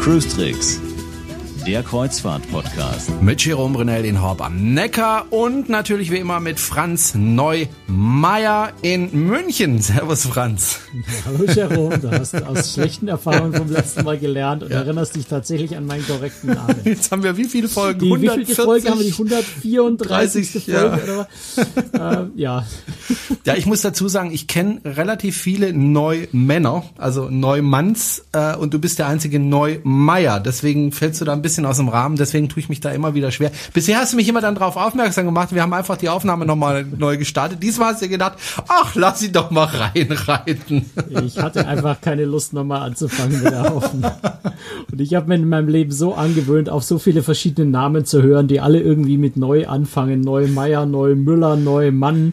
Cruise Tricks der Kreuzfahrt-Podcast. Mit Jerome Brunel in Horb am Neckar und natürlich wie immer mit Franz Neumeier in München. Servus, Franz. hallo, Jerome. Du hast aus schlechten Erfahrungen vom letzten Mal gelernt und ja. erinnerst dich tatsächlich an meinen korrekten Namen. Jetzt haben wir wie viele Folgen? Die, 140, wie viele Folge haben wir? Die 134. 30, Folge? Ja. Oder was? äh, ja. ja, ich muss dazu sagen, ich kenne relativ viele Neumänner, also Neumanns, äh, und du bist der einzige Neumeier. Deswegen fällst du da ein bisschen bisschen aus dem Rahmen, deswegen tue ich mich da immer wieder schwer. Bisher hast du mich immer dann darauf aufmerksam gemacht, wir haben einfach die Aufnahme nochmal neu gestartet. Diesmal hast du gedacht, ach, lass sie doch mal reinreiten. Ich hatte einfach keine Lust nochmal anzufangen mit der Aufnahme. Und ich habe mir in meinem Leben so angewöhnt, auf so viele verschiedene Namen zu hören, die alle irgendwie mit neu anfangen. Neu Meier, neu Müller, neu Mann.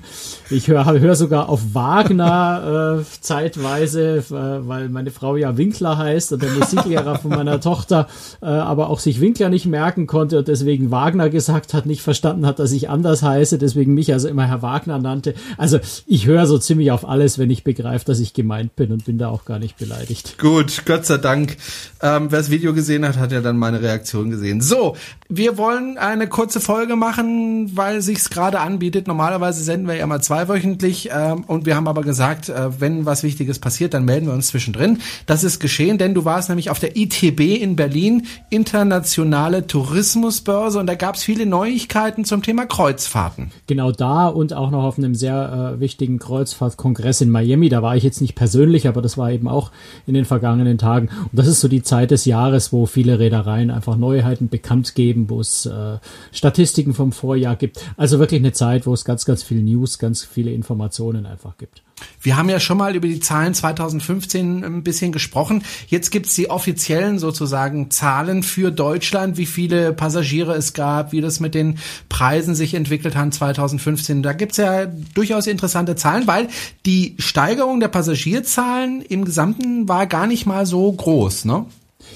Ich höre hör sogar auf Wagner äh, zeitweise, äh, weil meine Frau ja Winkler heißt und der Musiklehrer von meiner Tochter äh, aber auch sich Winkler nicht merken konnte und deswegen Wagner gesagt hat, nicht verstanden hat, dass ich anders heiße, deswegen mich also immer Herr Wagner nannte. Also ich höre so ziemlich auf alles, wenn ich begreife, dass ich gemeint bin und bin da auch gar nicht beleidigt. Gut, Gott sei Dank. Ähm, wer das Video gesehen hat, hat ja dann meine Reaktion gesehen. So, wir wollen eine kurze Folge machen, weil sich's gerade anbietet. Normalerweise senden wir ja mal zweiwöchentlich ähm, und wir haben aber gesagt, äh, wenn was Wichtiges passiert, dann melden wir uns zwischendrin. Das ist geschehen, denn du warst nämlich auf der ITB in Berlin, international internationale Tourismusbörse und da gab es viele Neuigkeiten zum Thema Kreuzfahrten. Genau da und auch noch auf einem sehr äh, wichtigen Kreuzfahrtkongress in Miami. Da war ich jetzt nicht persönlich, aber das war eben auch in den vergangenen Tagen. Und das ist so die Zeit des Jahres, wo viele Reedereien einfach Neuheiten bekannt geben, wo es äh, Statistiken vom Vorjahr gibt. Also wirklich eine Zeit, wo es ganz, ganz viel News, ganz viele Informationen einfach gibt. Wir haben ja schon mal über die Zahlen 2015 ein bisschen gesprochen. Jetzt gibt's die offiziellen sozusagen Zahlen für Deutschland, wie viele Passagiere es gab, wie das mit den Preisen sich entwickelt hat 2015. Da gibt's ja durchaus interessante Zahlen, weil die Steigerung der Passagierzahlen im Gesamten war gar nicht mal so groß, ne?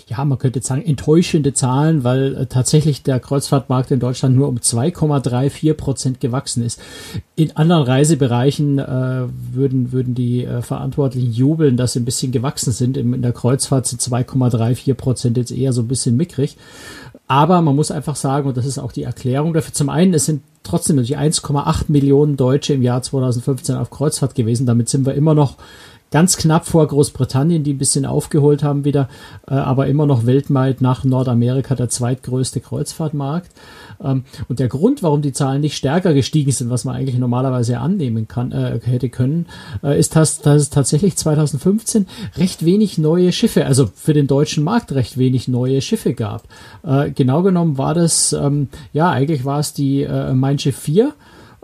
Ja, man könnte sagen, enttäuschende Zahlen, weil äh, tatsächlich der Kreuzfahrtmarkt in Deutschland nur um 2,34 Prozent gewachsen ist. In anderen Reisebereichen äh, würden, würden die äh, Verantwortlichen jubeln, dass sie ein bisschen gewachsen sind. In, in der Kreuzfahrt sind 2,34 Prozent jetzt eher so ein bisschen mickrig. Aber man muss einfach sagen, und das ist auch die Erklärung dafür, zum einen, es sind trotzdem natürlich 1,8 Millionen Deutsche im Jahr 2015 auf Kreuzfahrt gewesen. Damit sind wir immer noch ganz knapp vor Großbritannien, die ein bisschen aufgeholt haben wieder, äh, aber immer noch weltweit nach Nordamerika der zweitgrößte Kreuzfahrtmarkt. Ähm, und der Grund, warum die Zahlen nicht stärker gestiegen sind, was man eigentlich normalerweise annehmen kann, äh, hätte können, äh, ist, dass, dass es tatsächlich 2015 recht wenig neue Schiffe, also für den deutschen Markt recht wenig neue Schiffe gab. Äh, genau genommen war das, ähm, ja, eigentlich war es die äh, Mein Schiff 4 ähm,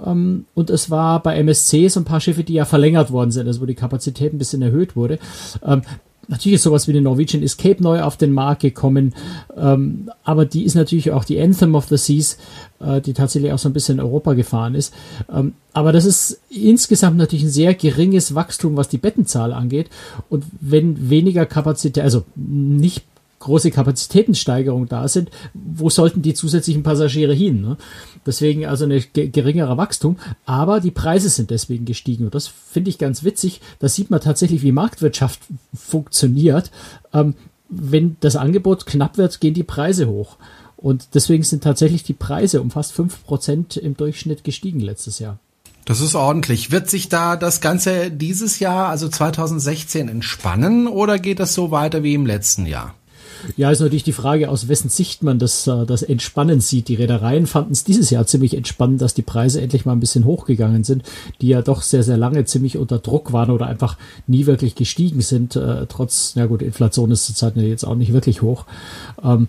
und es war bei MSC so ein paar Schiffe, die ja verlängert worden sind, also wo die Kapazität ein bisschen erhöht wurde. Ähm, natürlich ist sowas wie die Norwegian Escape neu auf den Markt gekommen, ähm, aber die ist natürlich auch die Anthem of the Seas, äh, die tatsächlich auch so ein bisschen in Europa gefahren ist. Ähm, aber das ist insgesamt natürlich ein sehr geringes Wachstum, was die Bettenzahl angeht. Und wenn weniger Kapazität, also nicht große Kapazitätensteigerung da sind, wo sollten die zusätzlichen Passagiere hin? Ne? Deswegen also ein geringerer Wachstum, aber die Preise sind deswegen gestiegen. Und das finde ich ganz witzig. Da sieht man tatsächlich, wie Marktwirtschaft funktioniert. Ähm, wenn das Angebot knapp wird, gehen die Preise hoch. Und deswegen sind tatsächlich die Preise um fast fünf Prozent im Durchschnitt gestiegen letztes Jahr. Das ist ordentlich. Wird sich da das Ganze dieses Jahr, also 2016, entspannen oder geht das so weiter wie im letzten Jahr? Ja, ist natürlich die Frage, aus wessen Sicht man das, äh, das Entspannen sieht. Die Reedereien fanden es dieses Jahr ziemlich entspannend, dass die Preise endlich mal ein bisschen hochgegangen sind, die ja doch sehr, sehr lange ziemlich unter Druck waren oder einfach nie wirklich gestiegen sind. Äh, trotz, na gut, Inflation ist zurzeit jetzt auch nicht wirklich hoch. Ähm,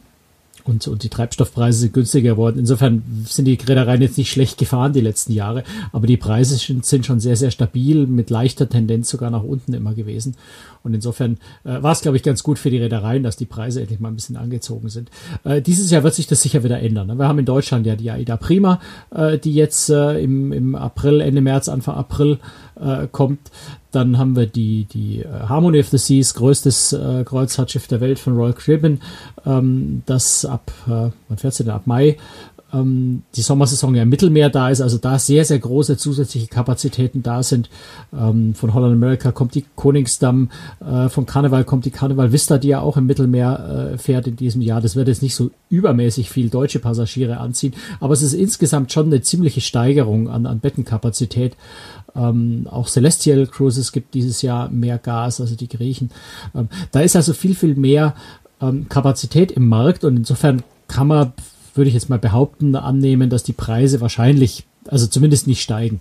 und, und die Treibstoffpreise sind günstiger geworden. Insofern sind die Reedereien jetzt nicht schlecht gefahren die letzten Jahre, aber die Preise sind schon sehr, sehr stabil, mit leichter Tendenz sogar nach unten immer gewesen. Und insofern äh, war es, glaube ich, ganz gut für die Reedereien, dass die Preise endlich mal ein bisschen angezogen sind. Äh, dieses Jahr wird sich das sicher wieder ändern. Ne? Wir haben in Deutschland ja die AIDA Prima, äh, die jetzt äh, im, im April, Ende März, Anfang April äh, kommt. Dann haben wir die, die äh, Harmony of the Seas, größtes äh, Kreuzfahrtschiff der Welt von Royal Caribbean, ähm, das ab, äh, wann fährt sie denn? Ab Mai ähm, die Sommersaison ja im Mittelmeer da ist, also da sehr, sehr große zusätzliche Kapazitäten da sind. Ähm, von Holland America kommt die Koningsdamm, äh, von Karneval kommt die Karneval Vista, die ja auch im Mittelmeer äh, fährt in diesem Jahr. Das wird jetzt nicht so übermäßig viel deutsche Passagiere anziehen, aber es ist insgesamt schon eine ziemliche Steigerung an, an Bettenkapazität. Ähm, auch Celestial Cruises gibt dieses Jahr mehr Gas, also die Griechen. Ähm, da ist also viel, viel mehr ähm, Kapazität im Markt und insofern kann man würde ich jetzt mal behaupten, annehmen, dass die Preise wahrscheinlich, also zumindest nicht steigen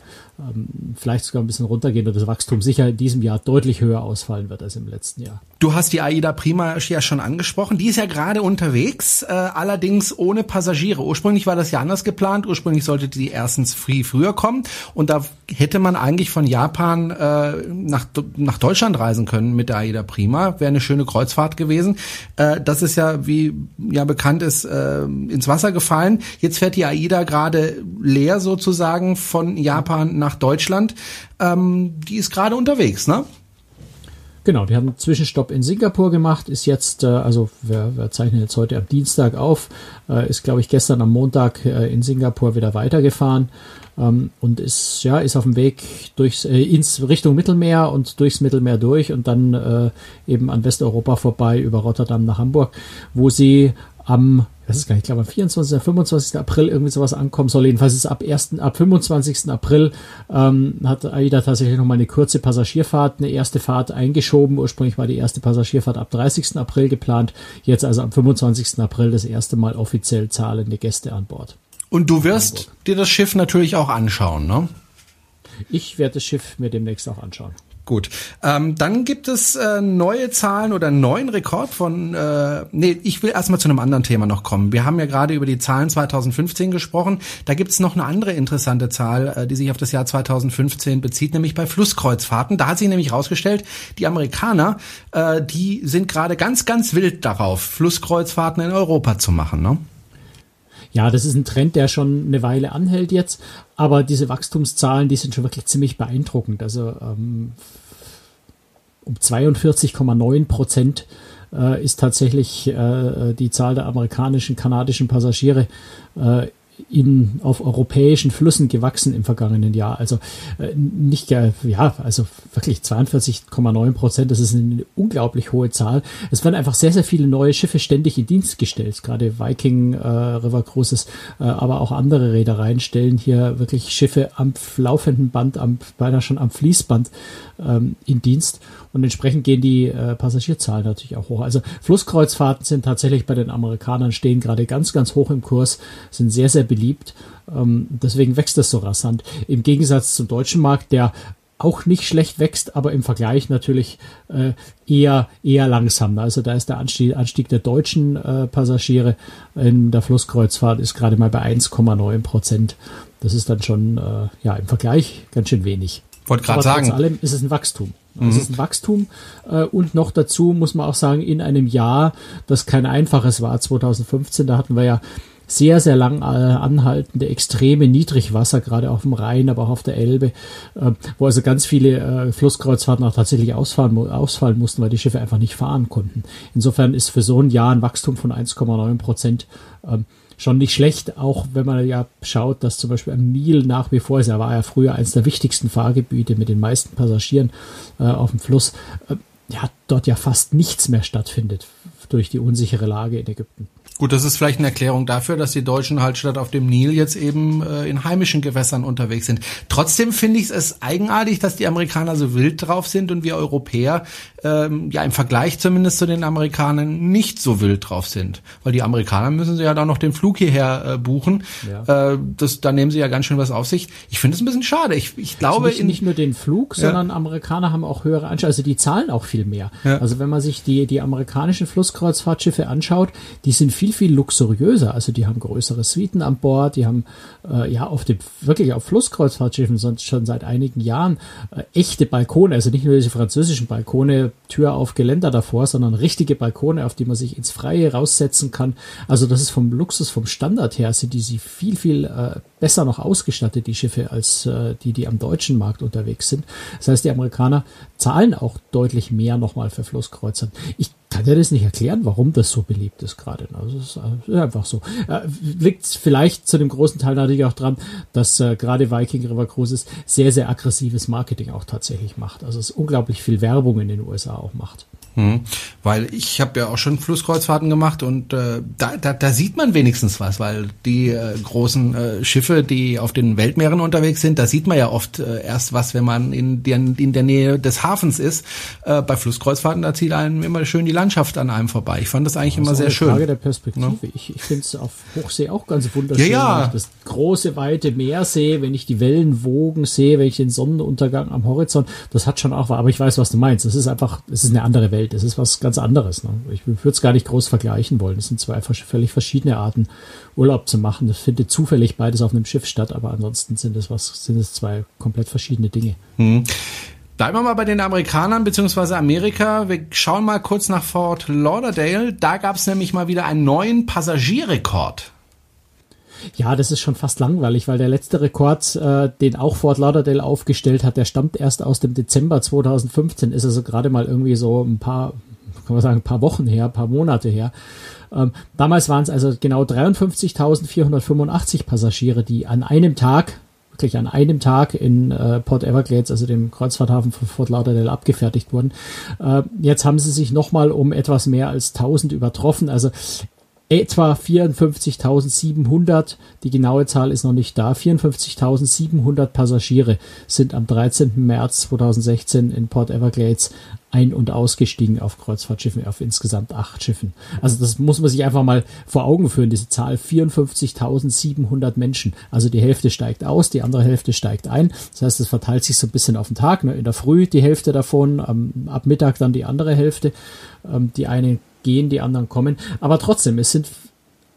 vielleicht sogar ein bisschen runtergehen und das Wachstum sicher in diesem Jahr deutlich höher ausfallen wird als im letzten Jahr. Du hast die AIDA Prima ja schon angesprochen. Die ist ja gerade unterwegs, äh, allerdings ohne Passagiere. Ursprünglich war das ja anders geplant. Ursprünglich sollte die erstens free früher kommen und da hätte man eigentlich von Japan äh, nach, nach Deutschland reisen können mit der AIDA Prima. Wäre eine schöne Kreuzfahrt gewesen. Äh, das ist ja, wie ja bekannt ist, äh, ins Wasser gefallen. Jetzt fährt die AIDA gerade leer sozusagen von Japan nach nach Deutschland. Ähm, die ist gerade unterwegs, ne? Genau, die haben einen Zwischenstopp in Singapur gemacht, ist jetzt, äh, also wir, wir zeichnen jetzt heute am Dienstag auf, äh, ist glaube ich gestern am Montag äh, in Singapur wieder weitergefahren ähm, und ist ja ist auf dem Weg durchs ins Richtung Mittelmeer und durchs Mittelmeer durch und dann eben an Westeuropa vorbei über Rotterdam nach Hamburg, wo sie am das ist gar nicht, ich glaube am 24. oder 25. April irgendwie sowas ankommen soll. Jedenfalls ist ab 1., ab 25. April ähm, hat AIDA tatsächlich nochmal eine kurze Passagierfahrt, eine erste Fahrt eingeschoben. Ursprünglich war die erste Passagierfahrt ab 30. April geplant. Jetzt also am 25. April das erste Mal offiziell zahlende Gäste an Bord. Und du wirst dir das Schiff natürlich auch anschauen, ne? Ich werde das Schiff mir demnächst auch anschauen. Gut. Ähm, dann gibt es äh, neue Zahlen oder einen neuen Rekord von, äh, nee, ich will erstmal zu einem anderen Thema noch kommen. Wir haben ja gerade über die Zahlen 2015 gesprochen. Da gibt es noch eine andere interessante Zahl, äh, die sich auf das Jahr 2015 bezieht, nämlich bei Flusskreuzfahrten. Da hat sich nämlich rausgestellt, die Amerikaner, äh, die sind gerade ganz, ganz wild darauf, Flusskreuzfahrten in Europa zu machen, ne? Ja, das ist ein Trend, der schon eine Weile anhält jetzt, aber diese Wachstumszahlen, die sind schon wirklich ziemlich beeindruckend. Also ähm, um 42,9 Prozent äh, ist tatsächlich äh, die Zahl der amerikanischen, kanadischen Passagiere äh, in, auf europäischen Flüssen gewachsen im vergangenen Jahr. Also äh, nicht, ja, also wirklich 42,9 Prozent, das ist eine unglaublich hohe Zahl. Es werden einfach sehr, sehr viele neue Schiffe ständig in Dienst gestellt. Gerade Viking äh, River Cruises, äh, aber auch andere Reedereien stellen hier wirklich Schiffe am laufenden Band, am, beinahe schon am Fließband ähm, in Dienst. Und entsprechend gehen die äh, Passagierzahlen natürlich auch hoch. Also Flusskreuzfahrten sind tatsächlich bei den Amerikanern stehen gerade ganz, ganz hoch im Kurs, sind sehr, sehr beliebt. Ähm, deswegen wächst das so rasant. Im Gegensatz zum deutschen Markt, der auch nicht schlecht wächst, aber im Vergleich natürlich äh, eher eher langsam. Also da ist der Anstieg, Anstieg der deutschen äh, Passagiere in der Flusskreuzfahrt ist gerade mal bei 1,9 Prozent. Das ist dann schon äh, ja im Vergleich ganz schön wenig. Wollte gerade sagen. Trotz allem ist es ein Wachstum. Mhm. Es ist ein Wachstum äh, und noch dazu muss man auch sagen, in einem Jahr, das kein einfaches war, 2015, da hatten wir ja sehr, sehr lang äh, anhaltende extreme Niedrigwasser, gerade auf dem Rhein, aber auch auf der Elbe, äh, wo also ganz viele äh, Flusskreuzfahrten auch tatsächlich ausfallen, ausfallen mussten, weil die Schiffe einfach nicht fahren konnten. Insofern ist für so ein Jahr ein Wachstum von 1,9 Prozent ähm, schon nicht schlecht, auch wenn man ja schaut, dass zum Beispiel am Nil nach wie vor ist, er war ja früher eines der wichtigsten Fahrgebiete mit den meisten Passagieren äh, auf dem Fluss, äh, ja, dort ja fast nichts mehr stattfindet durch die unsichere Lage in Ägypten. Gut, das ist vielleicht eine Erklärung dafür, dass die Deutschen halt statt auf dem Nil jetzt eben äh, in heimischen Gewässern unterwegs sind. Trotzdem finde ich es eigenartig, dass die Amerikaner so wild drauf sind und wir Europäer ähm, ja im Vergleich zumindest zu den Amerikanern nicht so wild drauf sind. Weil die Amerikaner müssen sie ja da noch den Flug hierher äh, buchen. Ja. Äh, das, da nehmen sie ja ganz schön was auf sich. Ich finde es ein bisschen schade. Ich, ich glaube also nicht, nicht nur den Flug, ja. sondern Amerikaner haben auch höhere Anschauen. Also die zahlen auch viel mehr. Ja. Also wenn man sich die die amerikanischen Flusskreuzfahrtschiffe anschaut, die sind viel viel, viel luxuriöser. Also die haben größere Suiten an Bord, die haben äh, ja auf dem, wirklich auf Flusskreuzfahrtschiffen sonst schon seit einigen Jahren äh, echte Balkone, also nicht nur diese französischen Balkone, Tür auf Geländer davor, sondern richtige Balkone, auf die man sich ins Freie raussetzen kann. Also das ist vom Luxus, vom Standard her, sind die sie viel, viel äh, besser noch ausgestattet, die Schiffe, als äh, die, die am deutschen Markt unterwegs sind. Das heißt, die Amerikaner zahlen auch deutlich mehr nochmal für Flusskreuzern. Ich kann dir das nicht erklären, warum das so beliebt ist gerade. Also es ist einfach so. Äh, liegt vielleicht zu dem großen Teil natürlich auch dran, dass äh, gerade Viking River Cruises sehr, sehr aggressives Marketing auch tatsächlich macht. Also es unglaublich viel Werbung in den USA auch macht. Hm, weil ich habe ja auch schon Flusskreuzfahrten gemacht und äh, da, da, da sieht man wenigstens was, weil die äh, großen äh, Schiffe, die auf den Weltmeeren unterwegs sind, da sieht man ja oft äh, erst was, wenn man in der, in der Nähe des Hafens ist. Äh, bei Flusskreuzfahrten, da zieht einem immer schön die Landschaft an einem vorbei. Ich fand das eigentlich das immer sehr eine schön. Frage der Perspektive. Ja? Ich, ich finde es auf Hochsee auch ganz wunderschön. Ja, ja. das große, weite Meer sehe, wenn ich die Wellenwogen sehe, wenn ich den Sonnenuntergang am Horizont, das hat schon auch, aber ich weiß, was du meinst. Das ist einfach, es ist eine andere Welt. Das ist was ganz anderes. Ne? Ich würde es gar nicht groß vergleichen wollen. Es sind zwei völlig verschiedene Arten, Urlaub zu machen. Das findet zufällig beides auf einem Schiff statt, aber ansonsten sind es was, sind es zwei komplett verschiedene Dinge. Hm. Bleiben wir mal bei den Amerikanern bzw. Amerika. Wir schauen mal kurz nach Fort Lauderdale. Da gab es nämlich mal wieder einen neuen Passagierrekord. Ja, das ist schon fast langweilig, weil der letzte Rekord, äh, den auch Fort Lauderdale aufgestellt hat, der stammt erst aus dem Dezember 2015, ist also gerade mal irgendwie so ein paar, kann man sagen, ein paar Wochen her, ein paar Monate her. Ähm, damals waren es also genau 53.485 Passagiere, die an einem Tag wirklich an einem Tag in äh, Port Everglades, also dem Kreuzfahrthafen von Fort Lauderdale, abgefertigt wurden. Äh, jetzt haben sie sich nochmal um etwas mehr als 1000 übertroffen. Also etwa 54.700, die genaue Zahl ist noch nicht da, 54.700 Passagiere sind am 13. März 2016 in Port Everglades ein- und ausgestiegen auf Kreuzfahrtschiffen, auf insgesamt acht Schiffen. Also das muss man sich einfach mal vor Augen führen, diese Zahl 54.700 Menschen. Also die Hälfte steigt aus, die andere Hälfte steigt ein. Das heißt, es verteilt sich so ein bisschen auf den Tag. Ne? In der Früh die Hälfte davon, ab Mittag dann die andere Hälfte. Ähm, die einen gehen, die anderen kommen. Aber trotzdem, es sind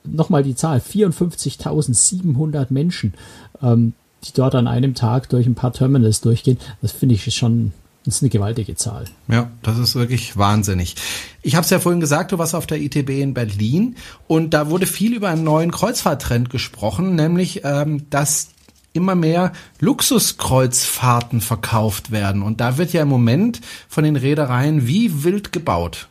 nochmal die Zahl, 54.700 Menschen, ähm, die dort an einem Tag durch ein paar Terminals durchgehen. Das finde ich schon das ist eine gewaltige Zahl. Ja, das ist wirklich wahnsinnig. Ich habe es ja vorhin gesagt, du warst auf der ITB in Berlin und da wurde viel über einen neuen Kreuzfahrttrend gesprochen, nämlich ähm, dass immer mehr Luxuskreuzfahrten verkauft werden. Und da wird ja im Moment von den Reedereien wie wild gebaut.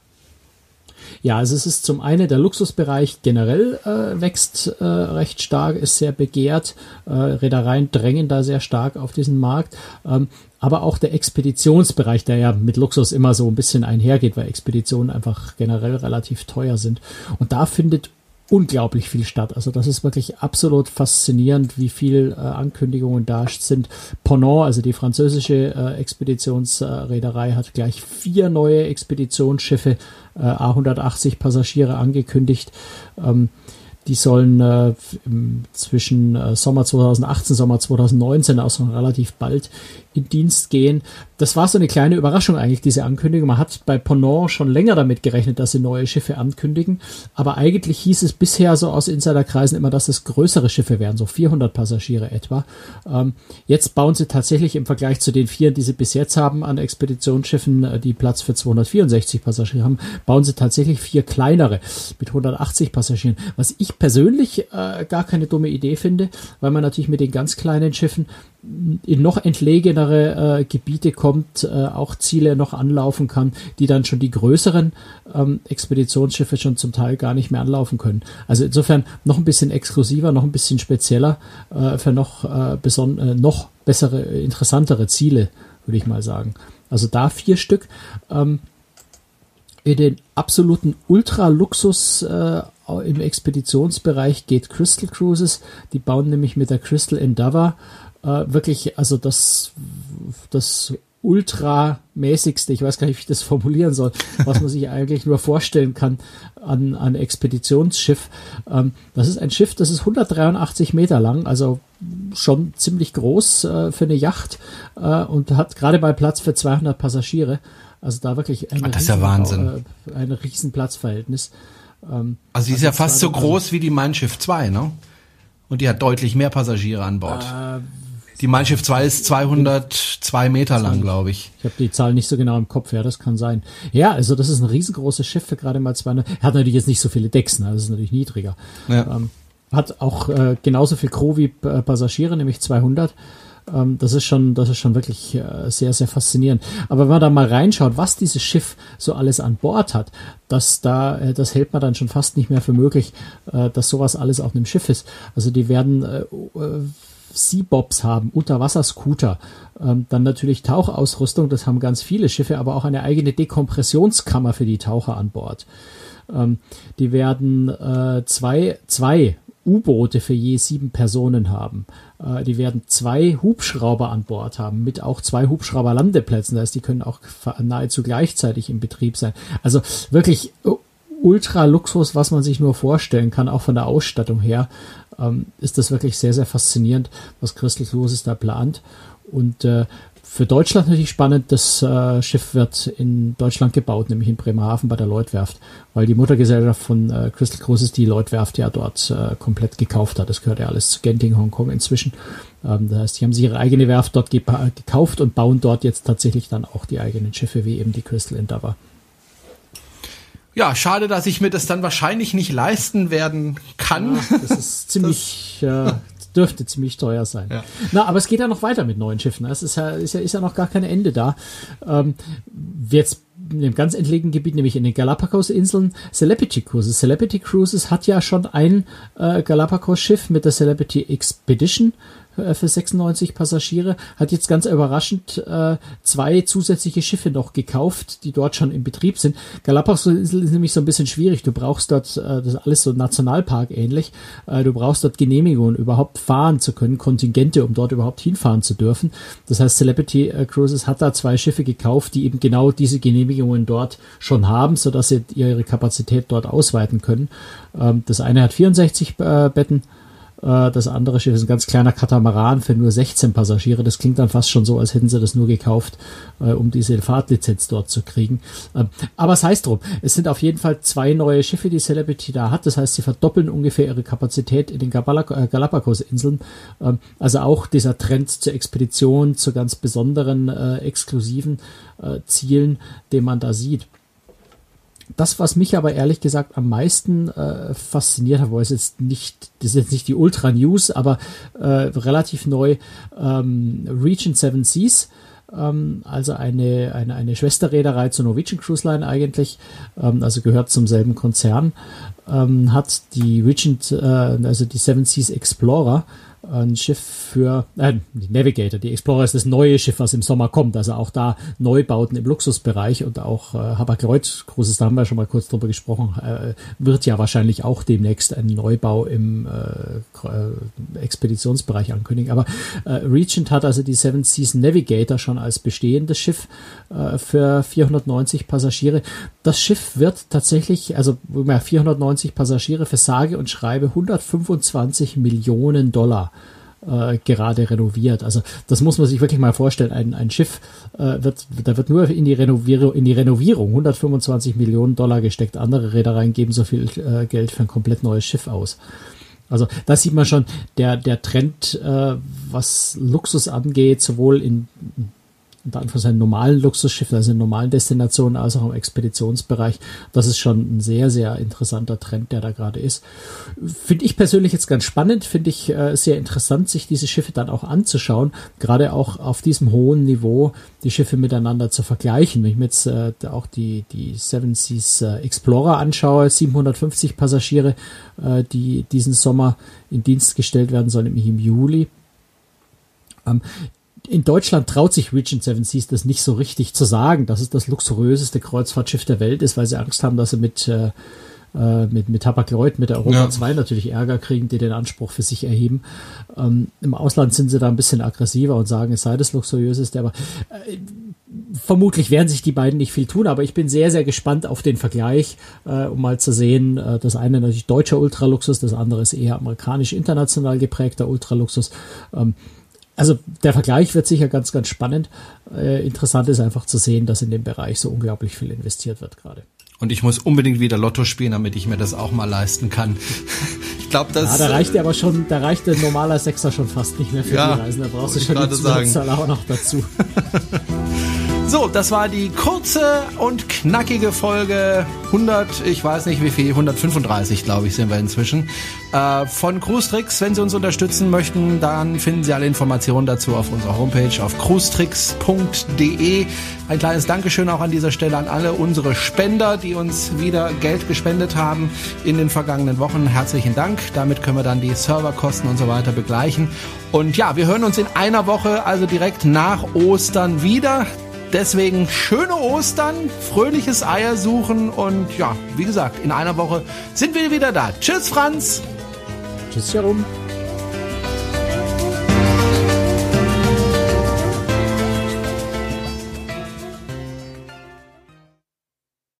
Ja, also es ist zum einen der Luxusbereich generell äh, wächst äh, recht stark, ist sehr begehrt. Äh, Reedereien drängen da sehr stark auf diesen Markt. Ähm, aber auch der Expeditionsbereich, der ja mit Luxus immer so ein bisschen einhergeht, weil Expeditionen einfach generell relativ teuer sind. Und da findet unglaublich viel statt. Also das ist wirklich absolut faszinierend, wie viel äh, Ankündigungen da sind. Ponant, also die französische äh, Expeditionsreederei, hat gleich vier neue Expeditionsschiffe, äh, A180 Passagiere angekündigt. Ähm, die sollen äh, zwischen äh, Sommer 2018, Sommer 2019, also relativ bald, in Dienst gehen. Das war so eine kleine Überraschung eigentlich, diese Ankündigung. Man hat bei Ponant schon länger damit gerechnet, dass sie neue Schiffe ankündigen. Aber eigentlich hieß es bisher so aus Insiderkreisen immer, dass es größere Schiffe wären, so 400 Passagiere etwa. Ähm, jetzt bauen sie tatsächlich im Vergleich zu den vier, die sie bis jetzt haben an Expeditionsschiffen, äh, die Platz für 264 Passagiere haben, bauen sie tatsächlich vier kleinere mit 180 Passagieren. Was ich persönlich äh, gar keine dumme Idee finde, weil man natürlich mit den ganz kleinen Schiffen in noch entlegenere äh, Gebiete kommt, äh, auch Ziele noch anlaufen kann, die dann schon die größeren ähm, Expeditionsschiffe schon zum Teil gar nicht mehr anlaufen können. Also insofern noch ein bisschen exklusiver, noch ein bisschen spezieller äh, für noch, äh, äh, noch bessere, interessantere Ziele, würde ich mal sagen. Also da vier Stück. Ähm, in den absoluten Ultraluxus äh, im Expeditionsbereich geht Crystal Cruises. Die bauen nämlich mit der Crystal Endeavour äh, wirklich, also das, das ultramäßigste, ich weiß gar nicht, wie ich das formulieren soll, was man sich eigentlich nur vorstellen kann an, an Expeditionsschiff. Ähm, das ist ein Schiff, das ist 183 Meter lang, also schon ziemlich groß äh, für eine Yacht äh, und hat gerade mal Platz für 200 Passagiere. Also da wirklich ein, das ist ja Wahnsinn. Äh, ein riesen Platzverhältnis. Ähm, also die ist also ja fast so groß wie die Mein Schiff 2, ne? Und die hat deutlich mehr Passagiere an Bord. Äh, die Mein Schiff 2 ist 202 Meter lang, glaube ich. Ich habe die Zahl nicht so genau im Kopf, ja, das kann sein. Ja, also das ist ein riesengroßes Schiff für gerade mal 200. Hat natürlich jetzt nicht so viele Decks, ne? das ist natürlich niedriger. Ja. Ähm, hat auch äh, genauso viel Crew wie äh, Passagiere, nämlich 200. Ähm, das ist schon, das ist schon wirklich äh, sehr, sehr faszinierend. Aber wenn man da mal reinschaut, was dieses Schiff so alles an Bord hat, das da, äh, das hält man dann schon fast nicht mehr für möglich, äh, dass sowas alles auf einem Schiff ist. Also die werden äh, äh Seabobs haben, Unterwasserscooter, ähm, dann natürlich Tauchausrüstung, das haben ganz viele Schiffe, aber auch eine eigene Dekompressionskammer für die Taucher an Bord. Ähm, die werden äh, zwei, zwei U-Boote für je sieben Personen haben. Äh, die werden zwei Hubschrauber an Bord haben, mit auch zwei Hubschrauberlandeplätzen. Das heißt, die können auch nahezu gleichzeitig im Betrieb sein. Also wirklich ultra Luxus, was man sich nur vorstellen kann, auch von der Ausstattung her, ähm, ist das wirklich sehr, sehr faszinierend, was Crystal Cruises da plant. Und äh, für Deutschland natürlich spannend. Das äh, Schiff wird in Deutschland gebaut, nämlich in Bremerhaven bei der Lloydwerft, weil die Muttergesellschaft von äh, Crystal Cruises die Lloydwerft ja dort äh, komplett gekauft hat. Das gehört ja alles zu Genting, Hongkong inzwischen. Ähm, das heißt, die haben sich ihre eigene Werft dort gekauft und bauen dort jetzt tatsächlich dann auch die eigenen Schiffe, wie eben die Crystal Endeavour. Ja, schade, dass ich mir das dann wahrscheinlich nicht leisten werden kann. Ja, das ist ziemlich, äh, dürfte ziemlich teuer sein. Ja. Na, aber es geht ja noch weiter mit neuen Schiffen. Es ist ja, ist ja, ist ja noch gar kein Ende da. Ähm, jetzt in einem ganz entlegenen Gebiet, nämlich in den Galapagos-Inseln, Celebrity Cruises. Celebrity Cruises hat ja schon ein äh, Galapagos-Schiff mit der Celebrity Expedition für 96 Passagiere, hat jetzt ganz überraschend äh, zwei zusätzliche Schiffe noch gekauft, die dort schon in Betrieb sind. Galapagos ist, nämlich so ein bisschen schwierig. Du brauchst dort, äh, das ist alles so Nationalpark ähnlich, äh, du brauchst dort Genehmigungen, überhaupt fahren zu können, Kontingente, um dort überhaupt hinfahren zu dürfen. Das heißt, Celebrity äh, Cruises hat da zwei Schiffe gekauft, die eben genau diese Genehmigungen dort schon haben, sodass sie ihre Kapazität dort ausweiten können. Ähm, das eine hat 64 äh, Betten, äh, das andere Schiff ist ein ganz kleiner Katamaran für nur 16 Passagiere. Das klingt dann fast schon so, als hätten sie das nur gekauft, äh, um diese Fahrtlizenz dort zu kriegen. Ähm, aber es heißt drum, es sind auf jeden Fall zwei neue Schiffe, die Celebrity da hat. Das heißt, sie verdoppeln ungefähr ihre Kapazität in den äh, Galapagos-Inseln. Ähm, also auch dieser Trend zur Expedition, zu ganz besonderen, exklusiven Zielen, den man da sieht das, was mich aber ehrlich gesagt am meisten äh, fasziniert hat, war es jetzt nicht, das ist jetzt nicht die Ultra News, aber äh, relativ neu, ähm, Region Seven Seas, ähm, also eine, eine, eine Schwesterreederei zur Norwegian Cruise Line eigentlich, ähm, also gehört zum selben Konzern, ähm, hat die Regent, äh, also die Seven Seas Explorer, ein Schiff für, äh, die Navigator, die Explorer ist das neue Schiff, was im Sommer kommt. Also auch da Neubauten im Luxusbereich und auch äh, Habak-Lloyd Großes, da haben wir schon mal kurz drüber gesprochen, äh, wird ja wahrscheinlich auch demnächst einen Neubau im äh, äh, Expeditionsbereich ankündigen. Aber äh, Regent hat also die Seven Seas Navigator schon als bestehendes Schiff äh, für 490 Passagiere. Das Schiff wird tatsächlich, also 490 Passagiere für sage und schreibe 125 Millionen Dollar äh, gerade renoviert. Also das muss man sich wirklich mal vorstellen. Ein, ein Schiff äh, wird, da wird nur in die Renovierung, in die Renovierung 125 Millionen Dollar gesteckt. Andere Reedereien geben so viel äh, Geld für ein komplett neues Schiff aus. Also da sieht man schon der, der Trend, äh, was Luxus angeht, sowohl in unter Anführungszeichen normalen Luxusschiffen, also in normalen Destinationen, als auch im Expeditionsbereich. Das ist schon ein sehr, sehr interessanter Trend, der da gerade ist. Finde ich persönlich jetzt ganz spannend, finde ich äh, sehr interessant, sich diese Schiffe dann auch anzuschauen, gerade auch auf diesem hohen Niveau die Schiffe miteinander zu vergleichen. Wenn ich mir jetzt äh, auch die, die Seven Seas äh, Explorer anschaue, 750 Passagiere, äh, die diesen Sommer in Dienst gestellt werden sollen, nämlich im Juli. Ähm, in Deutschland traut sich Regent Seven Seas das nicht so richtig zu sagen, dass es das luxuriöseste Kreuzfahrtschiff der Welt ist, weil sie Angst haben, dass sie mit, äh, äh mit, mit Hapag-Lloyd, mit der Europa ja. 2 natürlich Ärger kriegen, die den Anspruch für sich erheben. Ähm, Im Ausland sind sie da ein bisschen aggressiver und sagen, es sei das luxuriöseste, aber äh, vermutlich werden sich die beiden nicht viel tun, aber ich bin sehr, sehr gespannt auf den Vergleich, äh, um mal zu sehen, äh, das eine natürlich deutscher Ultraluxus, das andere ist eher amerikanisch international geprägter Ultraluxus. Ähm, also der Vergleich wird sicher ganz, ganz spannend. Äh, interessant ist einfach zu sehen, dass in dem Bereich so unglaublich viel investiert wird gerade. Und ich muss unbedingt wieder Lotto spielen, damit ich mir das auch mal leisten kann. Ich glaube, das. Ja, da reicht aber schon, da reicht der normaler Sechser schon fast nicht mehr für ja, die Reisen. Da brauchst du schon die Zusatzzahl auch noch dazu. So, das war die kurze und knackige Folge 100, ich weiß nicht wie viel, 135 glaube ich sind wir inzwischen, äh, von Cruise Tricks. Wenn Sie uns unterstützen möchten, dann finden Sie alle Informationen dazu auf unserer Homepage auf cruisetricks.de. Ein kleines Dankeschön auch an dieser Stelle an alle unsere Spender, die uns wieder Geld gespendet haben in den vergangenen Wochen. Herzlichen Dank. Damit können wir dann die Serverkosten und so weiter begleichen. Und ja, wir hören uns in einer Woche, also direkt nach Ostern wieder. Deswegen schöne Ostern, fröhliches Eiersuchen und ja, wie gesagt, in einer Woche sind wir wieder da. Tschüss, Franz. Tschüss, Jerome.